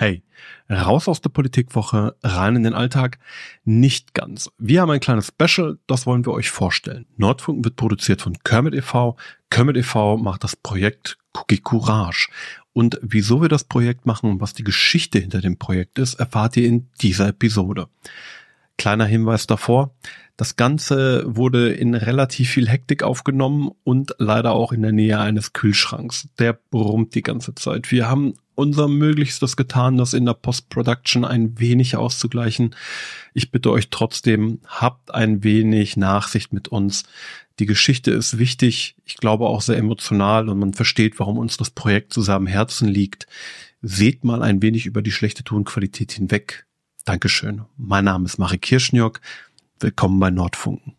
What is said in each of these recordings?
Hey, raus aus der Politikwoche, rein in den Alltag? Nicht ganz. Wir haben ein kleines Special, das wollen wir euch vorstellen. Nordfunk wird produziert von Kermit e.V. Kermit e.V. macht das Projekt Cookie Courage. Und wieso wir das Projekt machen und was die Geschichte hinter dem Projekt ist, erfahrt ihr in dieser Episode. Kleiner Hinweis davor. Das Ganze wurde in relativ viel Hektik aufgenommen und leider auch in der Nähe eines Kühlschranks. Der brummt die ganze Zeit. Wir haben unser Möglichstes getan, das in der Post-Production ein wenig auszugleichen. Ich bitte euch trotzdem, habt ein wenig Nachsicht mit uns. Die Geschichte ist wichtig, ich glaube auch sehr emotional und man versteht, warum uns das Projekt zusammen Herzen liegt. Seht mal ein wenig über die schlechte Tonqualität hinweg. Dankeschön. Mein Name ist Marie Kirschniok. Willkommen bei Nordfunken.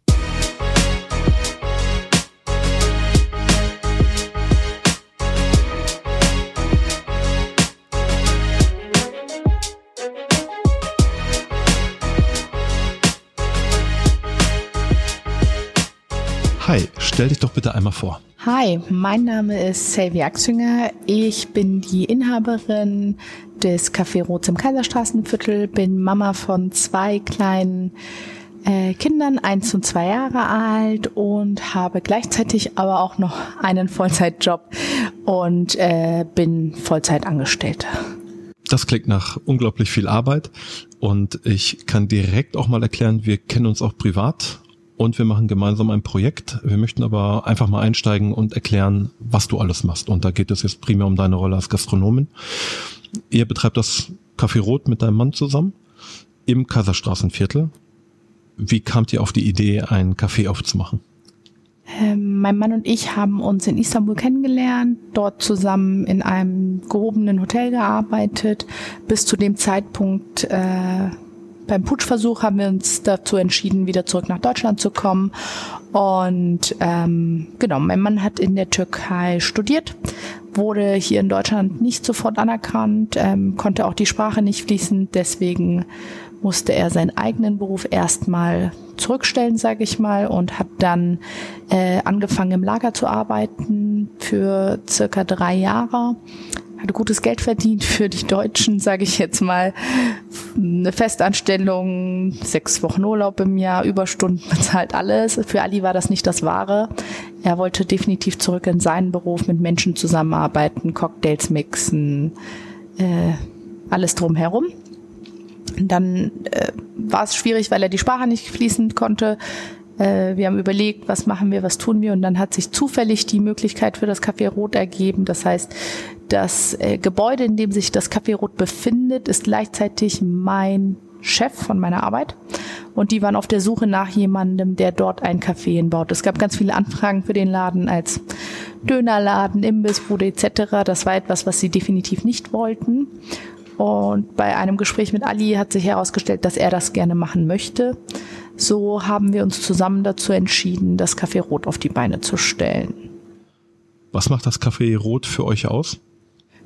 Hi, stell dich doch bitte einmal vor. Hi, mein Name ist Selvi Axünger. Ich bin die Inhaberin des Café Rots im Kaiserstraßenviertel, bin Mama von zwei kleinen äh, Kindern, eins und zwei Jahre alt und habe gleichzeitig aber auch noch einen Vollzeitjob und äh, bin Vollzeit angestellt. Das klingt nach unglaublich viel Arbeit und ich kann direkt auch mal erklären, wir kennen uns auch privat und wir machen gemeinsam ein Projekt. Wir möchten aber einfach mal einsteigen und erklären, was du alles machst. Und da geht es jetzt primär um deine Rolle als Gastronomin. Ihr betreibt das Café Rot mit deinem Mann zusammen im Kaiserstraßenviertel. Wie kamt ihr auf die Idee, ein Café aufzumachen? Ähm, mein Mann und ich haben uns in Istanbul kennengelernt, dort zusammen in einem gehobenen Hotel gearbeitet. Bis zu dem Zeitpunkt äh, beim Putschversuch haben wir uns dazu entschieden, wieder zurück nach Deutschland zu kommen. Und ähm, genau, mein Mann hat in der Türkei studiert, wurde hier in Deutschland nicht sofort anerkannt, ähm, konnte auch die Sprache nicht fließen, deswegen musste er seinen eigenen Beruf erstmal zurückstellen, sage ich mal, und hat dann äh, angefangen im Lager zu arbeiten für circa drei Jahre hatte gutes Geld verdient für die Deutschen, sage ich jetzt mal. Eine Festanstellung, sechs Wochen Urlaub im Jahr, Überstunden bezahlt alles. Für Ali war das nicht das Wahre. Er wollte definitiv zurück in seinen Beruf, mit Menschen zusammenarbeiten, Cocktails mixen, äh, alles drumherum. Dann äh, war es schwierig, weil er die Sprache nicht fließend konnte. Äh, wir haben überlegt, was machen wir, was tun wir und dann hat sich zufällig die Möglichkeit für das Café Rot ergeben. Das heißt, das äh, Gebäude, in dem sich das Café Rot befindet, ist gleichzeitig mein Chef von meiner Arbeit und die waren auf der Suche nach jemandem, der dort ein Café hinbaut. Es gab ganz viele Anfragen für den Laden als Dönerladen, Imbissbude etc. Das war etwas, was sie definitiv nicht wollten. Und bei einem Gespräch mit Ali hat sich herausgestellt, dass er das gerne machen möchte. So haben wir uns zusammen dazu entschieden, das Café Rot auf die Beine zu stellen. Was macht das Café Rot für euch aus?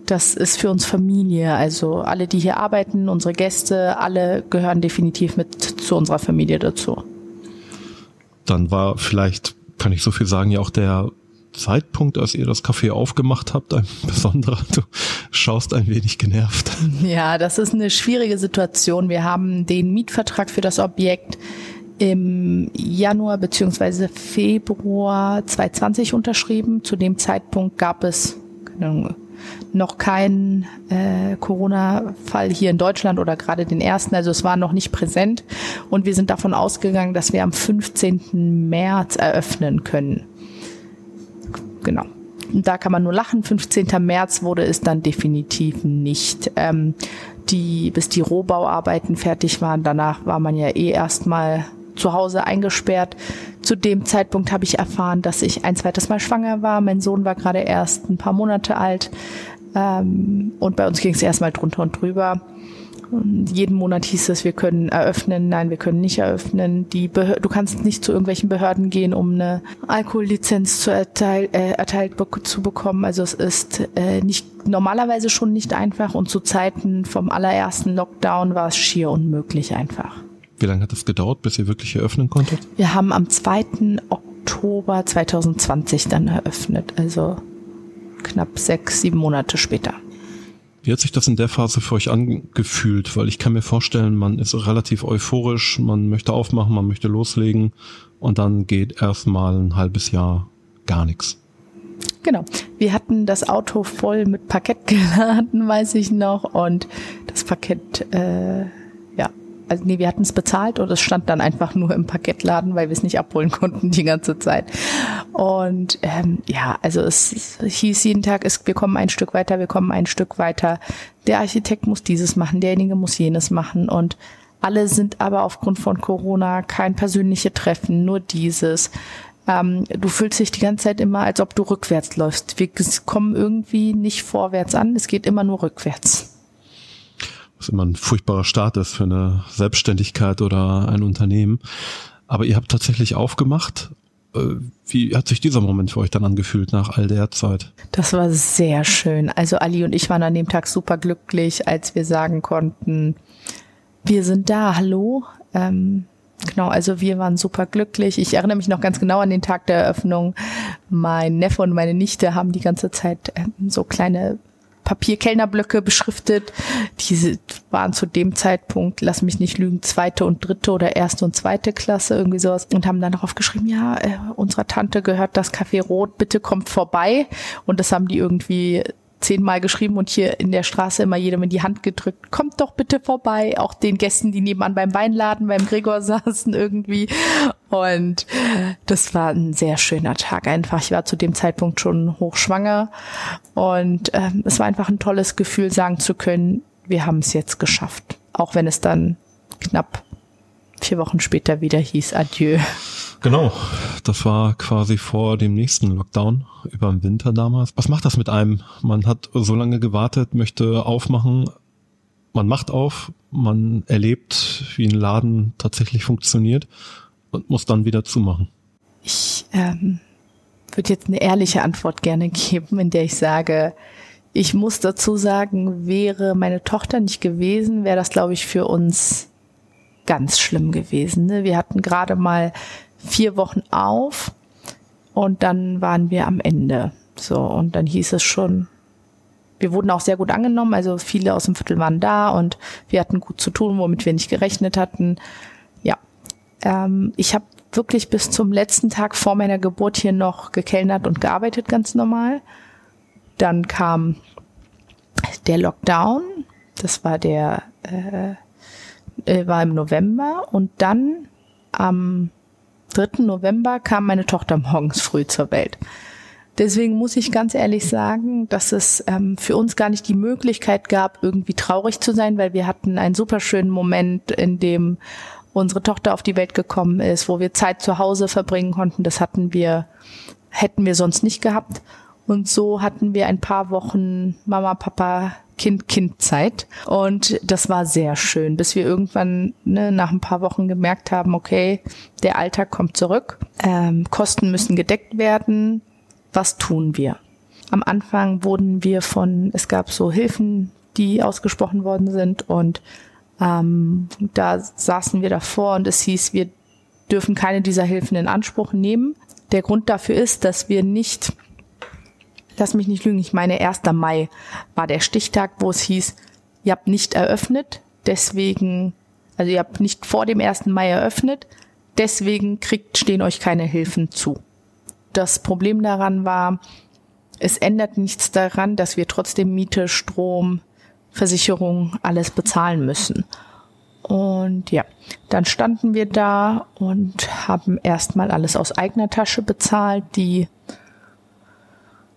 Das ist für uns Familie. Also alle, die hier arbeiten, unsere Gäste, alle gehören definitiv mit zu unserer Familie dazu. Dann war vielleicht, kann ich so viel sagen, ja auch der Zeitpunkt, als ihr das Café aufgemacht habt, ein besonderer. Du schaust ein wenig genervt. Ja, das ist eine schwierige Situation. Wir haben den Mietvertrag für das Objekt im Januar beziehungsweise Februar 2020 unterschrieben. Zu dem Zeitpunkt gab es noch keinen äh, Corona-Fall hier in Deutschland oder gerade den ersten. Also es war noch nicht präsent. Und wir sind davon ausgegangen, dass wir am 15. März eröffnen können. Genau. Und da kann man nur lachen. 15. März wurde es dann definitiv nicht. Ähm, die, bis die Rohbauarbeiten fertig waren, danach war man ja eh erstmal zu Hause eingesperrt. Zu dem Zeitpunkt habe ich erfahren, dass ich ein zweites Mal schwanger war. Mein Sohn war gerade erst ein paar Monate alt. Ähm, und bei uns ging es erstmal drunter und drüber. Und jeden Monat hieß es, wir können eröffnen, nein, wir können nicht eröffnen. Die Behör du kannst nicht zu irgendwelchen Behörden gehen, um eine Alkohollizenz zu erteil äh, erteilt be zu bekommen. Also es ist äh, nicht normalerweise schon nicht einfach und zu Zeiten vom allerersten Lockdown war es schier unmöglich einfach. Wie lange hat es gedauert, bis ihr wirklich eröffnen konntet? Wir haben am 2. Oktober 2020 dann eröffnet, also knapp sechs, sieben Monate später. Wie hat sich das in der Phase für euch angefühlt? Weil ich kann mir vorstellen, man ist relativ euphorisch, man möchte aufmachen, man möchte loslegen und dann geht erstmal ein halbes Jahr gar nichts. Genau. Wir hatten das Auto voll mit Parkett geladen, weiß ich noch, und das Parkett äh, also nee, wir hatten es bezahlt und es stand dann einfach nur im Parkettladen, weil wir es nicht abholen konnten die ganze Zeit. Und ähm, ja, also es, es hieß jeden Tag, es, wir kommen ein Stück weiter, wir kommen ein Stück weiter. Der Architekt muss dieses machen, derjenige muss jenes machen und alle sind aber aufgrund von Corona kein persönliche Treffen, nur dieses. Ähm, du fühlst dich die ganze Zeit immer, als ob du rückwärts läufst. Wir kommen irgendwie nicht vorwärts an, es geht immer nur rückwärts was immer ein furchtbarer Start ist für eine Selbstständigkeit oder ein Unternehmen. Aber ihr habt tatsächlich aufgemacht. Äh, wie hat sich dieser Moment für euch dann angefühlt nach all der Zeit? Das war sehr schön. Also Ali und ich waren an dem Tag super glücklich, als wir sagen konnten, wir sind da, hallo. Ähm, genau, also wir waren super glücklich. Ich erinnere mich noch ganz genau an den Tag der Eröffnung. Mein Neffe und meine Nichte haben die ganze Zeit ähm, so kleine Papierkellnerblöcke beschriftet. Diese waren zu dem Zeitpunkt, lass mich nicht lügen, zweite und dritte oder erste und zweite Klasse, irgendwie sowas. Und haben dann darauf geschrieben, ja, äh, unserer Tante gehört das Café Rot, bitte kommt vorbei. Und das haben die irgendwie zehnmal geschrieben und hier in der Straße immer jedem in die Hand gedrückt, kommt doch bitte vorbei, auch den Gästen, die nebenan beim Weinladen, beim Gregor saßen irgendwie. Und das war ein sehr schöner Tag einfach. Ich war zu dem Zeitpunkt schon hochschwanger und ähm, es war einfach ein tolles Gefühl, sagen zu können, wir haben es jetzt geschafft. Auch wenn es dann knapp vier Wochen später wieder hieß Adieu. Genau, das war quasi vor dem nächsten Lockdown über den Winter damals. Was macht das mit einem? Man hat so lange gewartet, möchte aufmachen, man macht auf, man erlebt, wie ein Laden tatsächlich funktioniert und muss dann wieder zumachen. Ich ähm, würde jetzt eine ehrliche Antwort gerne geben, in der ich sage, ich muss dazu sagen, wäre meine Tochter nicht gewesen, wäre das, glaube ich, für uns ganz schlimm gewesen. Ne? Wir hatten gerade mal vier Wochen auf und dann waren wir am Ende. So, und dann hieß es schon, wir wurden auch sehr gut angenommen, also viele aus dem Viertel waren da und wir hatten gut zu tun, womit wir nicht gerechnet hatten. Ja, ähm, ich habe wirklich bis zum letzten Tag vor meiner Geburt hier noch gekellnert und gearbeitet, ganz normal. Dann kam der Lockdown, das war der äh, äh war im November und dann am 3. November kam meine Tochter morgens früh zur Welt. Deswegen muss ich ganz ehrlich sagen, dass es ähm, für uns gar nicht die Möglichkeit gab, irgendwie traurig zu sein, weil wir hatten einen super schönen Moment, in dem unsere Tochter auf die Welt gekommen ist, wo wir Zeit zu Hause verbringen konnten. Das hatten wir, hätten wir sonst nicht gehabt. Und so hatten wir ein paar Wochen Mama, Papa, Kind-Kind-Zeit. Und das war sehr schön, bis wir irgendwann ne, nach ein paar Wochen gemerkt haben, okay, der Alltag kommt zurück, ähm, Kosten müssen gedeckt werden. Was tun wir? Am Anfang wurden wir von, es gab so Hilfen, die ausgesprochen worden sind und ähm, da saßen wir davor und es hieß, wir dürfen keine dieser Hilfen in Anspruch nehmen. Der Grund dafür ist, dass wir nicht lass mich nicht lügen, ich meine 1. Mai war der Stichtag, wo es hieß, ihr habt nicht eröffnet, deswegen, also ihr habt nicht vor dem 1. Mai eröffnet, deswegen kriegt, stehen euch keine Hilfen zu. Das Problem daran war, es ändert nichts daran, dass wir trotzdem Miete, Strom, Versicherung, alles bezahlen müssen. Und ja, dann standen wir da und haben erstmal alles aus eigener Tasche bezahlt. Die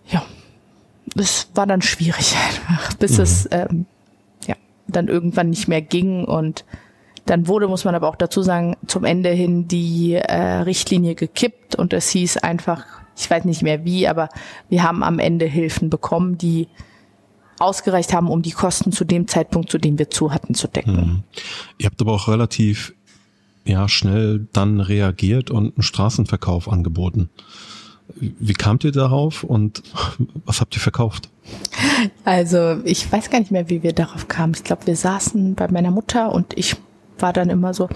ja, es war dann schwierig einfach, bis mhm. es ähm, ja dann irgendwann nicht mehr ging und dann wurde, muss man aber auch dazu sagen, zum Ende hin die äh, Richtlinie gekippt und es hieß einfach, ich weiß nicht mehr wie, aber wir haben am Ende Hilfen bekommen, die ausgereicht haben, um die Kosten zu dem Zeitpunkt, zu dem wir zu hatten, zu decken. Mhm. Ihr habt aber auch relativ ja schnell dann reagiert und einen Straßenverkauf angeboten. Wie kamt ihr darauf und was habt ihr verkauft? Also ich weiß gar nicht mehr, wie wir darauf kamen. Ich glaube, wir saßen bei meiner Mutter und ich war dann immer so,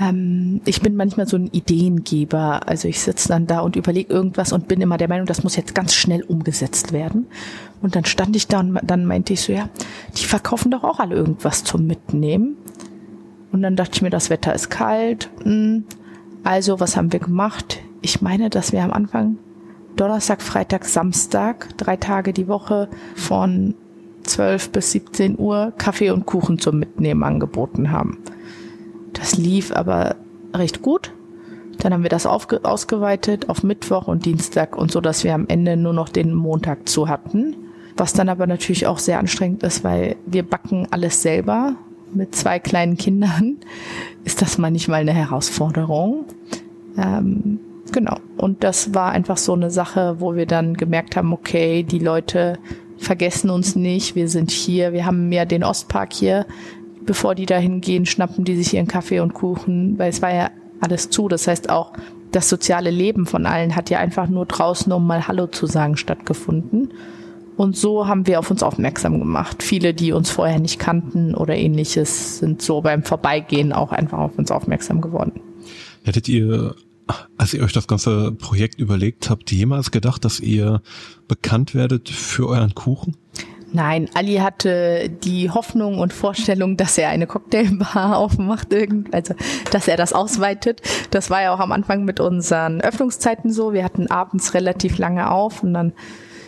Ähm, ich bin manchmal so ein Ideengeber. Also ich sitze dann da und überlege irgendwas und bin immer der Meinung, das muss jetzt ganz schnell umgesetzt werden. Und dann stand ich da und dann meinte ich so, ja, die verkaufen doch auch alle irgendwas zum Mitnehmen. Und dann dachte ich mir, das Wetter ist kalt. Hm, also, was haben wir gemacht? Ich meine, dass wir am Anfang Donnerstag, Freitag, Samstag, drei Tage die Woche von 12 bis 17 Uhr Kaffee und Kuchen zum Mitnehmen angeboten haben. Das lief aber recht gut. Dann haben wir das ausgeweitet auf Mittwoch und Dienstag und so, dass wir am Ende nur noch den Montag zu hatten. Was dann aber natürlich auch sehr anstrengend ist, weil wir backen alles selber. Mit zwei kleinen Kindern ist das manchmal eine Herausforderung. Ähm, genau. Und das war einfach so eine Sache, wo wir dann gemerkt haben, okay, die Leute vergessen uns nicht, wir sind hier, wir haben ja den Ostpark hier bevor die dahin gehen, schnappen die sich ihren Kaffee und Kuchen, weil es war ja alles zu. Das heißt auch, das soziale Leben von allen hat ja einfach nur draußen, um mal Hallo zu sagen, stattgefunden. Und so haben wir auf uns aufmerksam gemacht. Viele, die uns vorher nicht kannten oder ähnliches, sind so beim Vorbeigehen auch einfach auf uns aufmerksam geworden. Hättet ihr, als ihr euch das ganze Projekt überlegt habt, jemals gedacht, dass ihr bekannt werdet für euren Kuchen? Nein, Ali hatte die Hoffnung und Vorstellung, dass er eine Cocktailbar aufmacht, also dass er das ausweitet. Das war ja auch am Anfang mit unseren Öffnungszeiten so. Wir hatten abends relativ lange auf und dann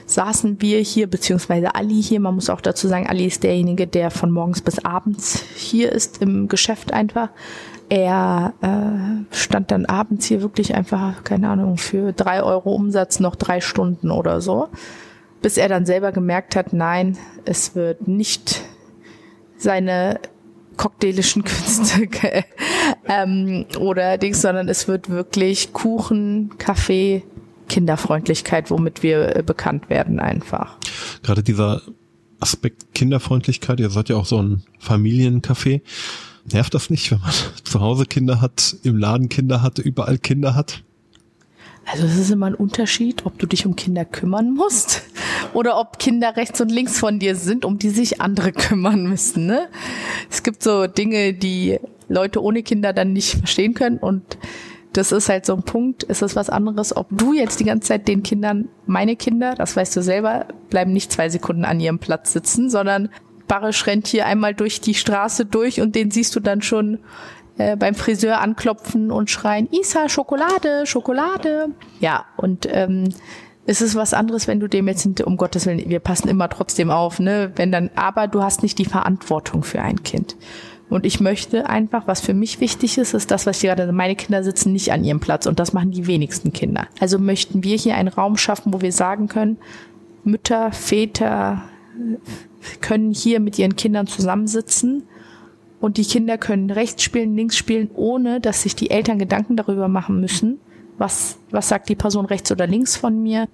saßen wir hier, beziehungsweise Ali hier. Man muss auch dazu sagen, Ali ist derjenige, der von morgens bis abends hier ist im Geschäft einfach. Er äh, stand dann abends hier wirklich einfach, keine Ahnung, für drei Euro Umsatz noch drei Stunden oder so bis er dann selber gemerkt hat, nein, es wird nicht seine cocktailischen Künste ähm, oder Dings, sondern es wird wirklich Kuchen, Kaffee, Kinderfreundlichkeit, womit wir äh, bekannt werden einfach. Gerade dieser Aspekt Kinderfreundlichkeit, ihr seid ja auch so ein Familiencafé. Nervt das nicht, wenn man zu Hause Kinder hat, im Laden Kinder hat, überall Kinder hat? Also es ist immer ein Unterschied, ob du dich um Kinder kümmern musst oder ob Kinder rechts und links von dir sind, um die sich andere kümmern müssen. Ne? Es gibt so Dinge, die Leute ohne Kinder dann nicht verstehen können und das ist halt so ein Punkt. Es ist was anderes, ob du jetzt die ganze Zeit den Kindern, meine Kinder, das weißt du selber, bleiben nicht zwei Sekunden an ihrem Platz sitzen, sondern Barisch rennt hier einmal durch die Straße durch und den siehst du dann schon äh, beim Friseur anklopfen und schreien, Isa, Schokolade, Schokolade. Ja, und ähm, es ist was anderes, wenn du dem jetzt, um Gottes Willen, wir passen immer trotzdem auf, ne, wenn dann, aber du hast nicht die Verantwortung für ein Kind. Und ich möchte einfach, was für mich wichtig ist, ist das, was ich gerade, meine Kinder sitzen nicht an ihrem Platz und das machen die wenigsten Kinder. Also möchten wir hier einen Raum schaffen, wo wir sagen können, Mütter, Väter können hier mit ihren Kindern zusammensitzen und die Kinder können rechts spielen, links spielen, ohne dass sich die Eltern Gedanken darüber machen müssen, was, was sagt die Person rechts oder links von mir.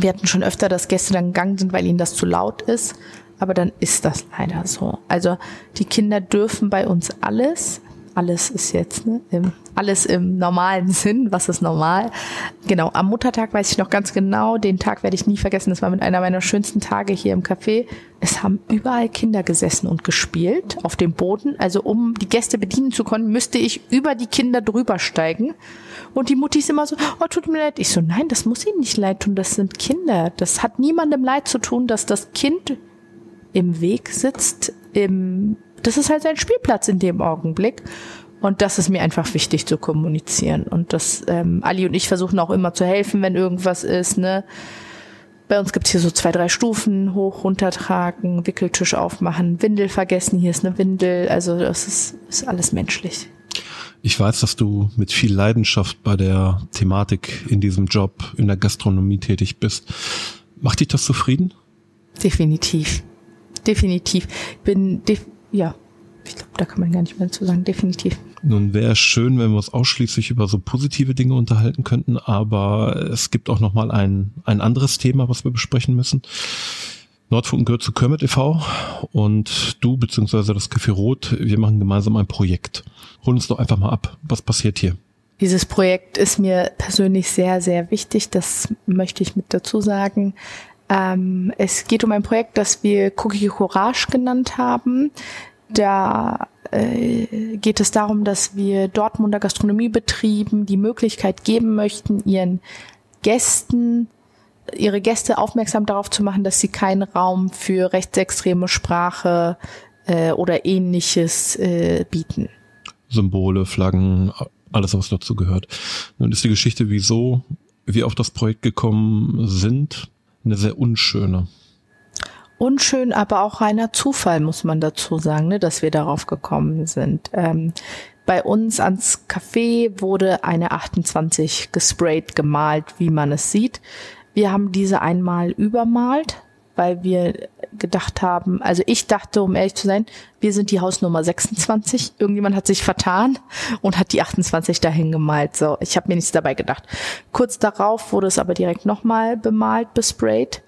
Wir hatten schon öfter, dass Gäste dann gegangen sind, weil ihnen das zu laut ist. Aber dann ist das leider so. Also die Kinder dürfen bei uns alles alles ist jetzt, ne, im, alles im normalen Sinn, was ist normal. Genau, am Muttertag weiß ich noch ganz genau, den Tag werde ich nie vergessen, das war mit einer meiner schönsten Tage hier im Café. Es haben überall Kinder gesessen und gespielt auf dem Boden. Also um die Gäste bedienen zu können, müsste ich über die Kinder drüber steigen. Und die Mutti ist immer so, oh, tut mir leid. Ich so, nein, das muss ihnen nicht leid tun, das sind Kinder. Das hat niemandem leid zu tun, dass das Kind im Weg sitzt, im das ist halt sein Spielplatz in dem Augenblick. Und das ist mir einfach wichtig zu kommunizieren. Und das, ähm, Ali und ich versuchen auch immer zu helfen, wenn irgendwas ist, ne? Bei uns gibt's hier so zwei, drei Stufen, hoch, runtertragen, Wickeltisch aufmachen, Windel vergessen, hier ist eine Windel, also das ist, ist alles menschlich. Ich weiß, dass du mit viel Leidenschaft bei der Thematik in diesem Job in der Gastronomie tätig bist. Macht dich das zufrieden? Definitiv. Definitiv. Bin, def ja, ich glaube, da kann man gar nicht mehr zu sagen, definitiv. Nun wäre es schön, wenn wir uns ausschließlich über so positive Dinge unterhalten könnten, aber es gibt auch noch mal ein, ein anderes Thema, was wir besprechen müssen. Nordfunken gehört zu Kermit e.V. und du beziehungsweise das Café Rot, wir machen gemeinsam ein Projekt. Hol uns doch einfach mal ab. Was passiert hier? Dieses Projekt ist mir persönlich sehr, sehr wichtig. Das möchte ich mit dazu sagen. Ähm, es geht um ein Projekt, das wir Cookie Courage genannt haben. Da äh, geht es darum, dass wir Dortmunder Gastronomiebetrieben die Möglichkeit geben möchten, ihren Gästen ihre Gäste aufmerksam darauf zu machen, dass sie keinen Raum für rechtsextreme Sprache äh, oder ähnliches äh, bieten. Symbole, Flaggen, alles, was dazu gehört. Nun ist die Geschichte, wieso wir auf das Projekt gekommen sind, eine sehr unschöne. Unschön, aber auch reiner Zufall, muss man dazu sagen, ne, dass wir darauf gekommen sind. Ähm, bei uns ans Café wurde eine 28 gesprayt, gemalt, wie man es sieht. Wir haben diese einmal übermalt, weil wir gedacht haben, also ich dachte, um ehrlich zu sein, wir sind die Hausnummer 26. Irgendjemand hat sich vertan und hat die 28 dahin gemalt. So, ich habe mir nichts dabei gedacht. Kurz darauf wurde es aber direkt nochmal bemalt, besprayt.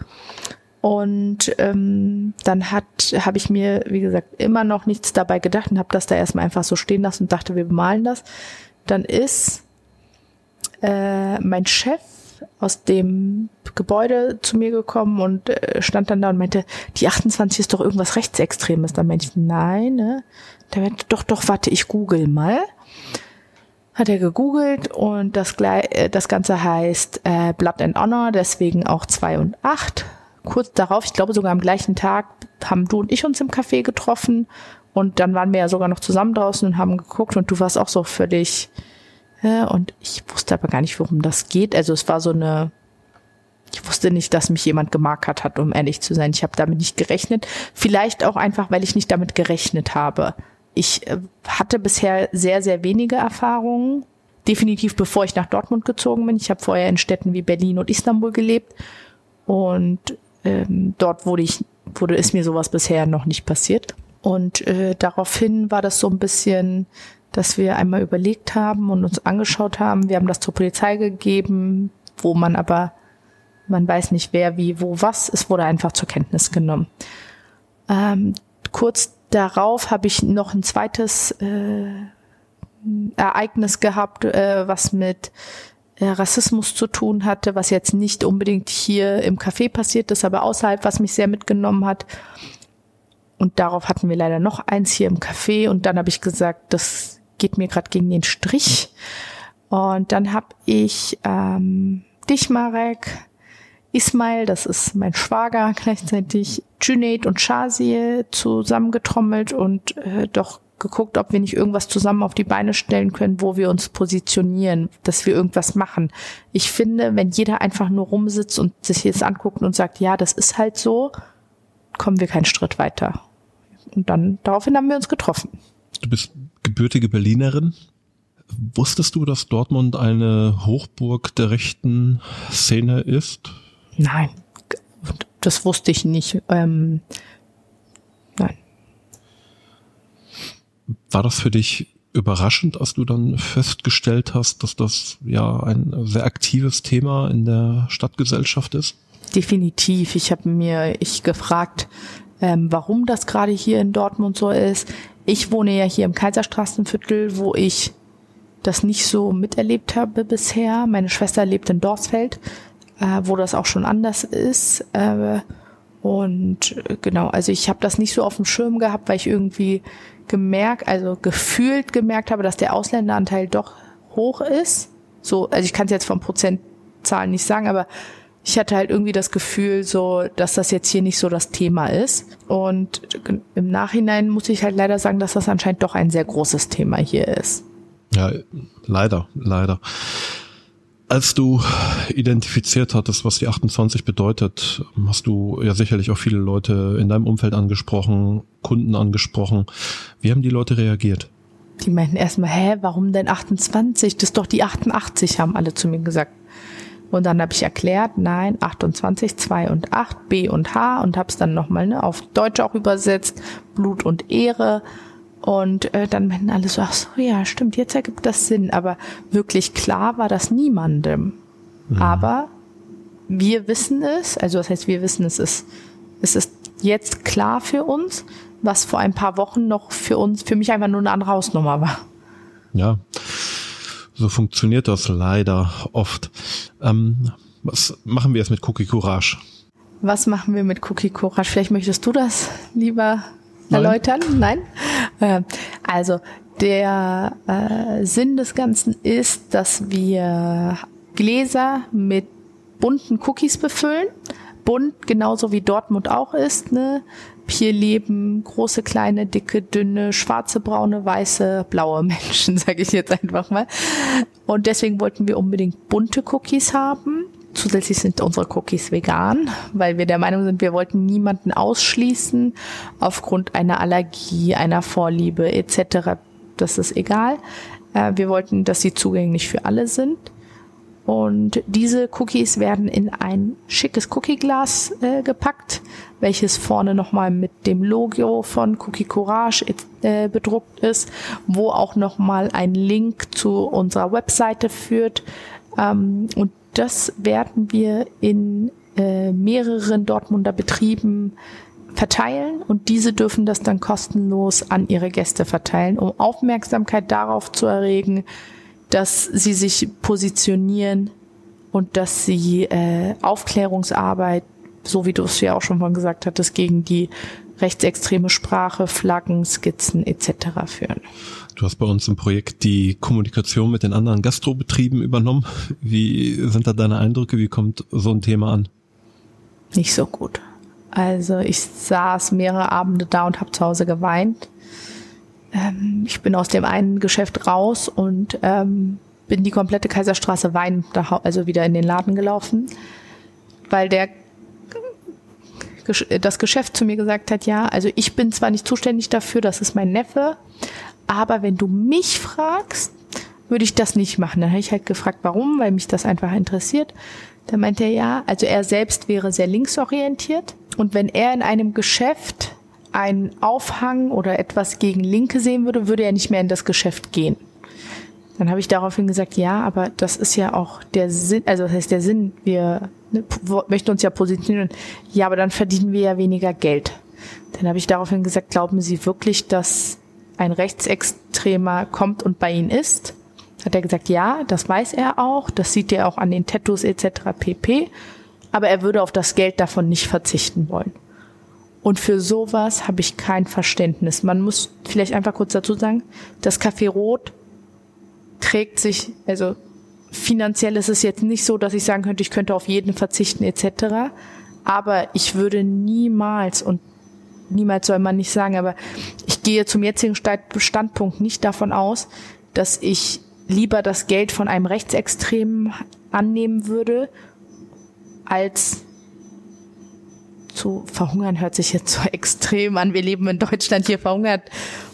Und ähm, dann hat habe ich mir, wie gesagt, immer noch nichts dabei gedacht und habe das da erstmal einfach so stehen lassen und dachte, wir bemalen das. Dann ist äh, mein Chef aus dem Gebäude zu mir gekommen und äh, stand dann da und meinte, die 28 ist doch irgendwas Rechtsextremes. Dann meinte ich, nein, ne? Da meinte, doch, doch, warte, ich google mal. Hat er gegoogelt und das, äh, das Ganze heißt äh, Blood and Honor, deswegen auch 2 und 8. Kurz darauf, ich glaube sogar am gleichen Tag, haben du und ich uns im Café getroffen und dann waren wir ja sogar noch zusammen draußen und haben geguckt und du warst auch so völlig und ich wusste aber gar nicht, worum das geht. Also es war so eine, ich wusste nicht, dass mich jemand gemarkert hat, um ehrlich zu sein. Ich habe damit nicht gerechnet. Vielleicht auch einfach, weil ich nicht damit gerechnet habe. Ich äh, hatte bisher sehr, sehr wenige Erfahrungen. Definitiv bevor ich nach Dortmund gezogen bin. Ich habe vorher in Städten wie Berlin und Istanbul gelebt. Und ähm, dort wurde ich, wurde ist mir sowas bisher noch nicht passiert. Und äh, daraufhin war das so ein bisschen dass wir einmal überlegt haben und uns angeschaut haben. Wir haben das zur Polizei gegeben, wo man aber, man weiß nicht wer, wie, wo, was. Es wurde einfach zur Kenntnis genommen. Ähm, kurz darauf habe ich noch ein zweites äh, Ereignis gehabt, äh, was mit äh, Rassismus zu tun hatte, was jetzt nicht unbedingt hier im Café passiert ist, aber außerhalb, was mich sehr mitgenommen hat. Und darauf hatten wir leider noch eins hier im Café und dann habe ich gesagt, das geht mir gerade gegen den Strich. Und dann habe ich ähm, dich, Marek, Ismail, das ist mein Schwager, gleichzeitig Junaid und Shazir zusammengetrommelt und äh, doch geguckt, ob wir nicht irgendwas zusammen auf die Beine stellen können, wo wir uns positionieren, dass wir irgendwas machen. Ich finde, wenn jeder einfach nur rumsitzt und sich jetzt anguckt und sagt, ja, das ist halt so, kommen wir keinen Schritt weiter. Und dann daraufhin haben wir uns getroffen. Du bist gebürtige Berlinerin. Wusstest du, dass Dortmund eine Hochburg der rechten Szene ist? Nein, das wusste ich nicht. Ähm, nein. War das für dich überraschend, als du dann festgestellt hast, dass das ja ein sehr aktives Thema in der Stadtgesellschaft ist? Definitiv. Ich habe mir ich gefragt, ähm, warum das gerade hier in Dortmund so ist. Ich wohne ja hier im Kaiserstraßenviertel, wo ich das nicht so miterlebt habe bisher. Meine Schwester lebt in Dorsfeld, äh, wo das auch schon anders ist. Äh, und äh, genau, also ich habe das nicht so auf dem Schirm gehabt, weil ich irgendwie gemerkt, also gefühlt gemerkt habe, dass der Ausländeranteil doch hoch ist. So, also ich kann es jetzt von Prozentzahlen nicht sagen, aber ich hatte halt irgendwie das Gefühl, so, dass das jetzt hier nicht so das Thema ist. Und im Nachhinein muss ich halt leider sagen, dass das anscheinend doch ein sehr großes Thema hier ist. Ja, leider, leider. Als du identifiziert hattest, was die 28 bedeutet, hast du ja sicherlich auch viele Leute in deinem Umfeld angesprochen, Kunden angesprochen. Wie haben die Leute reagiert? Die meinten erstmal, hä, warum denn 28? Das ist doch die 88, haben alle zu mir gesagt. Und dann habe ich erklärt, nein, 28, 2 und 8, B und H und habe es dann nochmal ne, auf Deutsch auch übersetzt, Blut und Ehre. Und äh, dann meinten alle so, ach so, ja, stimmt, jetzt ergibt das Sinn. Aber wirklich klar war das niemandem. Mhm. Aber wir wissen es, also das heißt, wir wissen es ist, es ist jetzt klar für uns, was vor ein paar Wochen noch für uns, für mich einfach nur eine andere Hausnummer war. Ja, so funktioniert das leider oft. Ähm, was machen wir jetzt mit Cookie Courage? Was machen wir mit Cookie Courage? Vielleicht möchtest du das lieber erläutern? Nein? Nein? Äh, Also der äh, Sinn des Ganzen ist, dass wir Gläser mit bunten Cookies befüllen. Bunt, genauso wie Dortmund auch ist. Ne? Hier leben große, kleine, dicke, dünne, schwarze, braune, weiße, blaue Menschen, sage ich jetzt einfach mal. Und deswegen wollten wir unbedingt bunte Cookies haben. Zusätzlich sind unsere Cookies vegan, weil wir der Meinung sind, wir wollten niemanden ausschließen aufgrund einer Allergie, einer Vorliebe etc. Das ist egal. Äh, wir wollten, dass sie zugänglich für alle sind. Und diese Cookies werden in ein schickes Cookie-Glas äh, gepackt, welches vorne nochmal mit dem Logo von Cookie Courage äh, bedruckt ist, wo auch nochmal ein Link zu unserer Webseite führt. Ähm, und das werden wir in äh, mehreren Dortmunder Betrieben verteilen und diese dürfen das dann kostenlos an ihre Gäste verteilen, um Aufmerksamkeit darauf zu erregen, dass sie sich positionieren und dass sie äh, Aufklärungsarbeit, so wie du es ja auch schon mal gesagt hattest, gegen die rechtsextreme Sprache, Flaggen, Skizzen etc. führen. Du hast bei uns im Projekt die Kommunikation mit den anderen Gastrobetrieben übernommen. Wie sind da deine Eindrücke? Wie kommt so ein Thema an? Nicht so gut. Also ich saß mehrere Abende da und habe zu Hause geweint ähm, ich bin aus dem einen Geschäft raus und ähm, bin die komplette Kaiserstraße weinend, also wieder in den Laden gelaufen, weil der das Geschäft zu mir gesagt hat, ja, also ich bin zwar nicht zuständig dafür, das ist mein Neffe, aber wenn du mich fragst, würde ich das nicht machen. Dann habe ich halt gefragt, warum, weil mich das einfach interessiert. Da meinte er ja, also er selbst wäre sehr linksorientiert und wenn er in einem Geschäft einen Aufhang oder etwas gegen Linke sehen würde, würde er nicht mehr in das Geschäft gehen. Dann habe ich daraufhin gesagt, ja, aber das ist ja auch der Sinn, also das heißt der Sinn, wir ne, möchten uns ja positionieren. Ja, aber dann verdienen wir ja weniger Geld. Dann habe ich daraufhin gesagt, glauben Sie wirklich, dass ein Rechtsextremer kommt und bei Ihnen ist? Hat er gesagt, ja, das weiß er auch, das sieht er auch an den Tattoos etc. pp. Aber er würde auf das Geld davon nicht verzichten wollen. Und für sowas habe ich kein Verständnis. Man muss vielleicht einfach kurz dazu sagen, das Café Rot trägt sich, also finanziell ist es jetzt nicht so, dass ich sagen könnte, ich könnte auf jeden verzichten etc. Aber ich würde niemals und niemals soll man nicht sagen, aber ich gehe zum jetzigen Standpunkt nicht davon aus, dass ich lieber das Geld von einem Rechtsextremen annehmen würde, als zu verhungern hört sich jetzt so extrem an. Wir leben in Deutschland, hier verhungert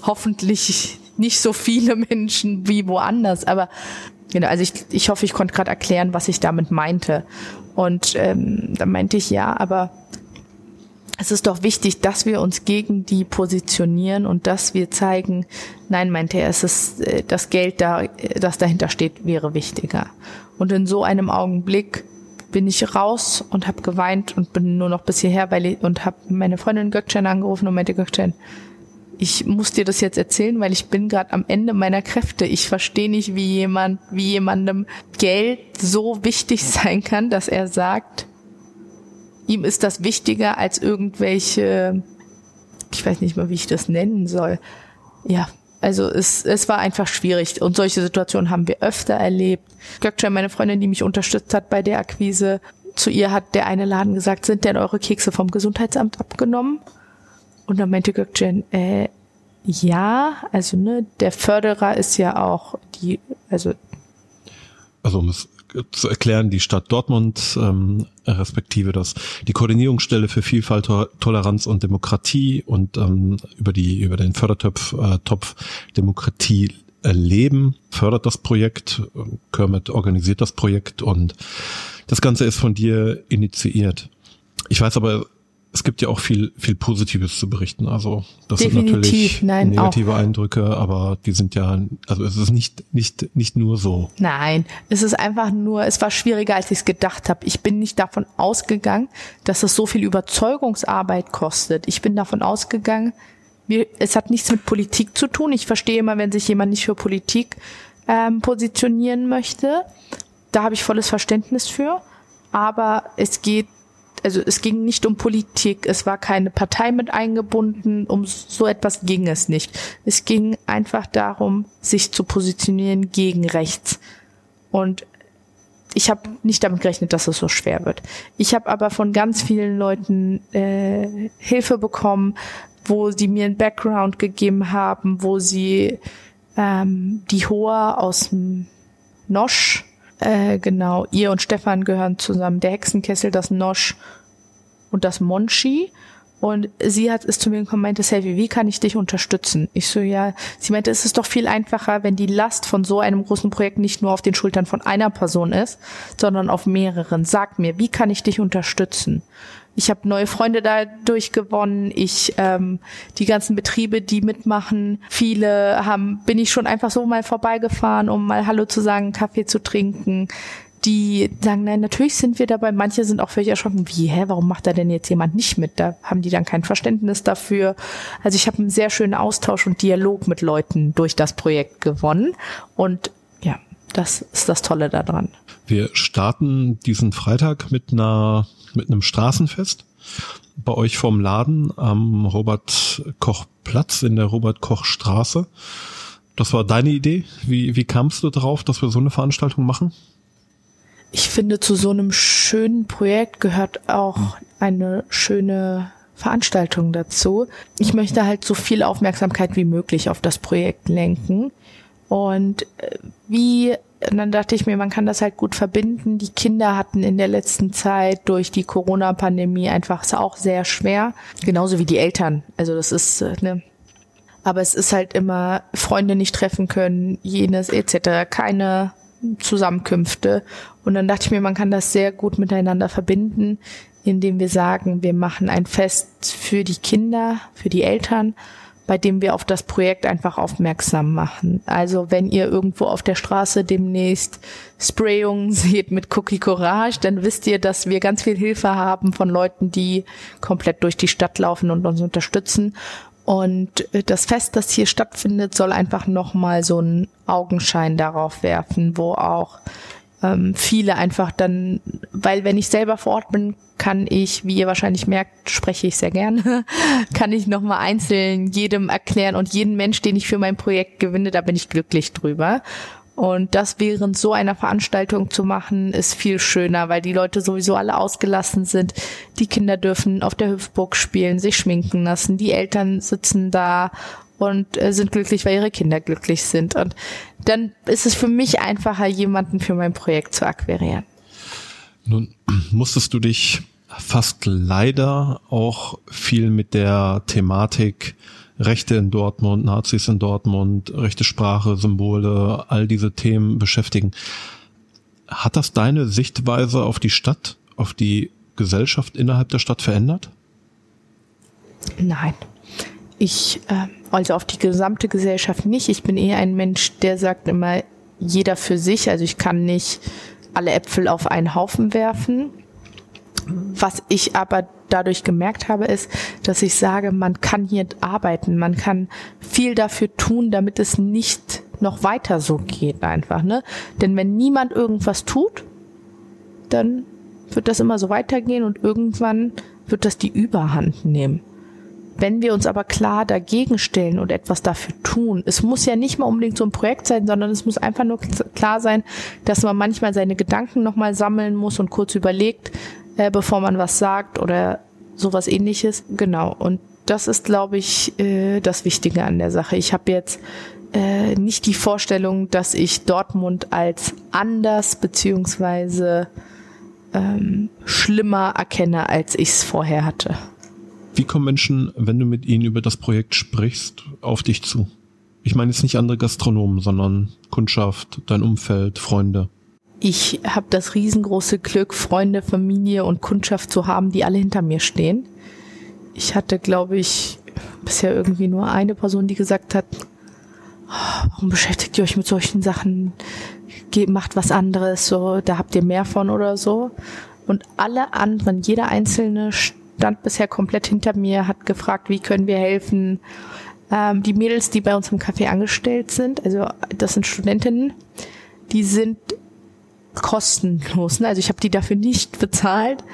hoffentlich nicht so viele Menschen wie woanders. Aber genau, also ich, ich hoffe, ich konnte gerade erklären, was ich damit meinte. Und ähm, da meinte ich ja, aber es ist doch wichtig, dass wir uns gegen die positionieren und dass wir zeigen, nein, meinte er, es ist äh, das Geld da, das dahinter steht, wäre wichtiger. Und in so einem Augenblick bin ich raus und habe geweint und bin nur noch bis hierher, weil ich, und habe meine Freundin Gökçen angerufen und meinte Gökçen, ich muss dir das jetzt erzählen, weil ich bin gerade am Ende meiner Kräfte. Ich verstehe nicht, wie jemand, wie jemandem Geld so wichtig sein kann, dass er sagt, ihm ist das wichtiger als irgendwelche, ich weiß nicht mal, wie ich das nennen soll. Ja, also es, es war einfach schwierig und solche Situationen haben wir öfter erlebt. Gökçe, meine Freundin, die mich unterstützt hat bei der Akquise, zu ihr hat der eine Laden gesagt, sind denn eure Kekse vom Gesundheitsamt abgenommen? Und dann meinte Gökçe, äh, ja, also ne, der Förderer ist ja auch die, also also um es zu erklären, die Stadt Dortmund, ähm, respektive das, die Koordinierungsstelle für Vielfalt, Toleranz und Demokratie und ähm, über die, über den Fördertopf äh, Topf Demokratie erleben, fördert das Projekt, Kermit organisiert das Projekt und das Ganze ist von dir initiiert. Ich weiß aber es gibt ja auch viel, viel Positives zu berichten. Also das Definitiv, sind natürlich nein, negative auch. Eindrücke, aber die sind ja, also es ist nicht, nicht, nicht nur so. Nein, es ist einfach nur, es war schwieriger, als ich es gedacht habe. Ich bin nicht davon ausgegangen, dass es so viel Überzeugungsarbeit kostet. Ich bin davon ausgegangen, wir, es hat nichts mit Politik zu tun. Ich verstehe immer, wenn sich jemand nicht für Politik ähm, positionieren möchte. Da habe ich volles Verständnis für. Aber es geht also es ging nicht um Politik, es war keine Partei mit eingebunden, um so etwas ging es nicht. Es ging einfach darum, sich zu positionieren gegen rechts. Und ich habe nicht damit gerechnet, dass es so schwer wird. Ich habe aber von ganz vielen Leuten äh, Hilfe bekommen, wo sie mir einen Background gegeben haben, wo sie ähm, die Hoa aus dem Nosch, äh, genau, ihr und Stefan gehören zusammen, der Hexenkessel, das Nosch und das Monchi. Und sie hat es zu mir gekommen, meinte, Selvi, wie kann ich dich unterstützen? Ich so, ja, sie meinte, es ist doch viel einfacher, wenn die Last von so einem großen Projekt nicht nur auf den Schultern von einer Person ist, sondern auf mehreren. Sag mir, wie kann ich dich unterstützen? Ich habe neue Freunde dadurch gewonnen. Ich ähm, die ganzen Betriebe, die mitmachen, viele haben bin ich schon einfach so mal vorbeigefahren, um mal Hallo zu sagen, Kaffee zu trinken die sagen, nein, natürlich sind wir dabei. Manche sind auch völlig erschrocken. Wie, hä, warum macht da denn jetzt jemand nicht mit? Da haben die dann kein Verständnis dafür. Also ich habe einen sehr schönen Austausch und Dialog mit Leuten durch das Projekt gewonnen. Und ja, das ist das Tolle daran. Wir starten diesen Freitag mit einer, mit einem Straßenfest bei euch vom Laden am Robert Koch Platz in der Robert Koch Straße. Das war deine Idee. Wie, wie kamst du darauf, dass wir so eine Veranstaltung machen? ich finde, zu so einem schönen Projekt gehört auch eine schöne Veranstaltung dazu. Ich möchte halt so viel Aufmerksamkeit wie möglich auf das Projekt lenken. Und äh, wie, und dann dachte ich mir, man kann das halt gut verbinden. Die Kinder hatten in der letzten Zeit durch die Corona-Pandemie einfach auch sehr schwer. Genauso wie die Eltern. Also das ist, äh, ne, aber es ist halt immer Freunde nicht treffen können, jenes etc. Keine Zusammenkünfte. Und dann dachte ich mir, man kann das sehr gut miteinander verbinden, indem wir sagen, wir machen ein Fest für die Kinder, für die Eltern, bei dem wir auf das Projekt einfach aufmerksam machen. Also wenn ihr irgendwo auf der Straße demnächst Sprayungen seht mit Cookie Courage, dann wisst ihr, dass wir ganz viel Hilfe haben von Leuten, die komplett durch die Stadt laufen und uns unterstützen. Und das Fest, das hier stattfindet, soll einfach nochmal so einen Augenschein darauf werfen, wo auch ähm, viele einfach dann, weil wenn ich selber vor Ort bin, kann ich, wie ihr wahrscheinlich merkt, spreche ich sehr gerne, kann ich nochmal einzeln jedem erklären und jeden Mensch, den ich für mein Projekt gewinne, da bin ich glücklich drüber. Und das während so einer Veranstaltung zu machen, ist viel schöner, weil die Leute sowieso alle ausgelassen sind. Die Kinder dürfen auf der Hüpfburg spielen, sich schminken lassen. Die Eltern sitzen da und äh, sind glücklich, weil ihre Kinder glücklich sind. Und dann ist es für mich einfacher, jemanden für mein Projekt zu akquirieren. Nun musstest du dich fast leider auch viel mit der Thematik Rechte in Dortmund, Nazis in Dortmund, rechte Sprache, Symbole, all diese Themen beschäftigen. Hat das deine Sichtweise auf die Stadt, auf die Gesellschaft innerhalb der Stadt verändert? Nein. Ich, äh, also auf die gesamte Gesellschaft nicht. Ich bin eher ein Mensch, der sagt immer, jeder für sich. Also ich kann nicht alle Äpfel auf einen Haufen werfen. Was ich aber dadurch gemerkt habe, ist, dass ich sage, man kann hier arbeiten, man kann viel dafür tun, damit es nicht noch weiter so geht einfach, ne? Denn wenn niemand irgendwas tut, dann wird das immer so weitergehen und irgendwann wird das die Überhand nehmen. Wenn wir uns aber klar dagegen stellen und etwas dafür tun, es muss ja nicht mal unbedingt so ein Projekt sein, sondern es muss einfach nur klar sein, dass man manchmal seine Gedanken nochmal sammeln muss und kurz überlegt, äh, bevor man was sagt oder sowas ähnliches. Genau. Und das ist, glaube ich, äh, das Wichtige an der Sache. Ich habe jetzt äh, nicht die Vorstellung, dass ich Dortmund als anders beziehungsweise ähm, schlimmer erkenne, als ich es vorher hatte. Wie kommen Menschen, wenn du mit ihnen über das Projekt sprichst, auf dich zu? Ich meine jetzt nicht andere Gastronomen, sondern Kundschaft, dein Umfeld, Freunde. Ich habe das riesengroße Glück, Freunde, Familie und Kundschaft zu haben, die alle hinter mir stehen. Ich hatte, glaube ich, bisher irgendwie nur eine Person, die gesagt hat, oh, warum beschäftigt ihr euch mit solchen Sachen? Geht, macht was anderes, so, da habt ihr mehr von oder so. Und alle anderen, jeder einzelne stand bisher komplett hinter mir, hat gefragt, wie können wir helfen. Ähm, die Mädels, die bei uns im Café angestellt sind, also das sind Studentinnen, die sind kostenlos. Ne? Also ich habe die dafür nicht bezahlt,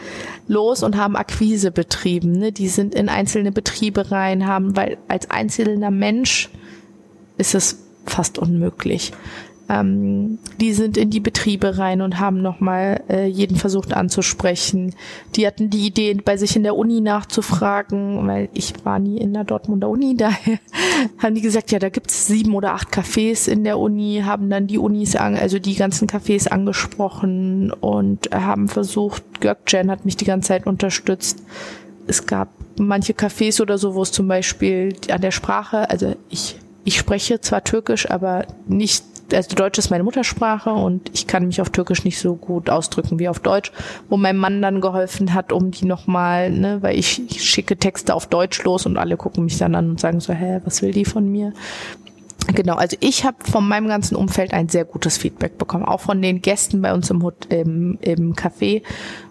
los und haben Akquise betrieben. Ne? Die sind in einzelne Betriebe rein, haben, weil als einzelner Mensch ist es fast unmöglich. Ähm, die sind in die Betriebe rein und haben nochmal äh, jeden versucht anzusprechen. Die hatten die Idee, bei sich in der Uni nachzufragen, weil ich war nie in der Dortmunder Uni, daher haben die gesagt, ja, da gibt's sieben oder acht Cafés in der Uni, haben dann die Unis, an, also die ganzen Cafés angesprochen und haben versucht, Gökçen hat mich die ganze Zeit unterstützt. Es gab manche Cafés oder so, wo es zum Beispiel an der Sprache, also ich ich spreche zwar Türkisch, aber nicht also Deutsch ist meine Muttersprache und ich kann mich auf Türkisch nicht so gut ausdrücken wie auf Deutsch, wo mein Mann dann geholfen hat, um die nochmal, ne, weil ich, ich schicke Texte auf Deutsch los und alle gucken mich dann an und sagen so, hä, was will die von mir? Genau, also ich habe von meinem ganzen Umfeld ein sehr gutes Feedback bekommen, auch von den Gästen bei uns im, im, im Café,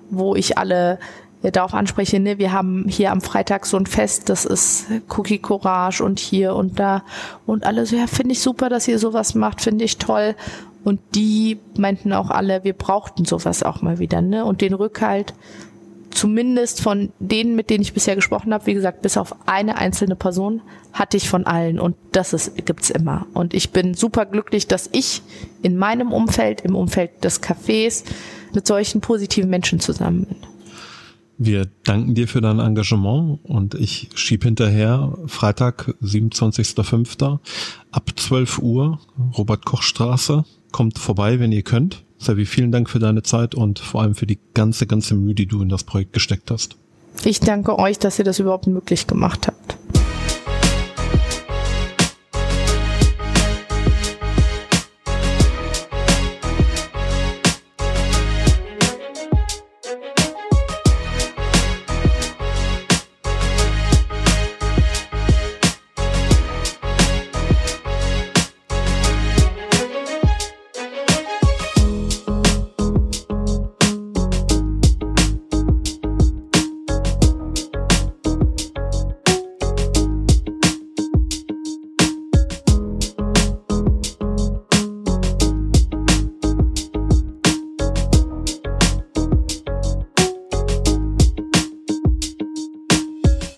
wo ich alle darauf anspreche, ne, wir haben hier am Freitag so ein Fest, das ist Cookie Courage und hier und da und alle so, ja, finde ich super, dass ihr sowas macht, finde ich toll. Und die meinten auch alle, wir brauchten sowas auch mal wieder, ne? Und den Rückhalt, zumindest von denen, mit denen ich bisher gesprochen habe, wie gesagt, bis auf eine einzelne Person, hatte ich von allen und das ist, gibt's immer. Und ich bin super glücklich, dass ich in meinem Umfeld, im Umfeld des Cafés, mit solchen positiven Menschen zusammen bin. Wir danken dir für dein Engagement und ich schieb hinterher Freitag, 27.05. ab 12 Uhr, Robert-Koch-Straße. Kommt vorbei, wenn ihr könnt. Savi, vielen Dank für deine Zeit und vor allem für die ganze, ganze Mühe, die du in das Projekt gesteckt hast. Ich danke euch, dass ihr das überhaupt möglich gemacht habt.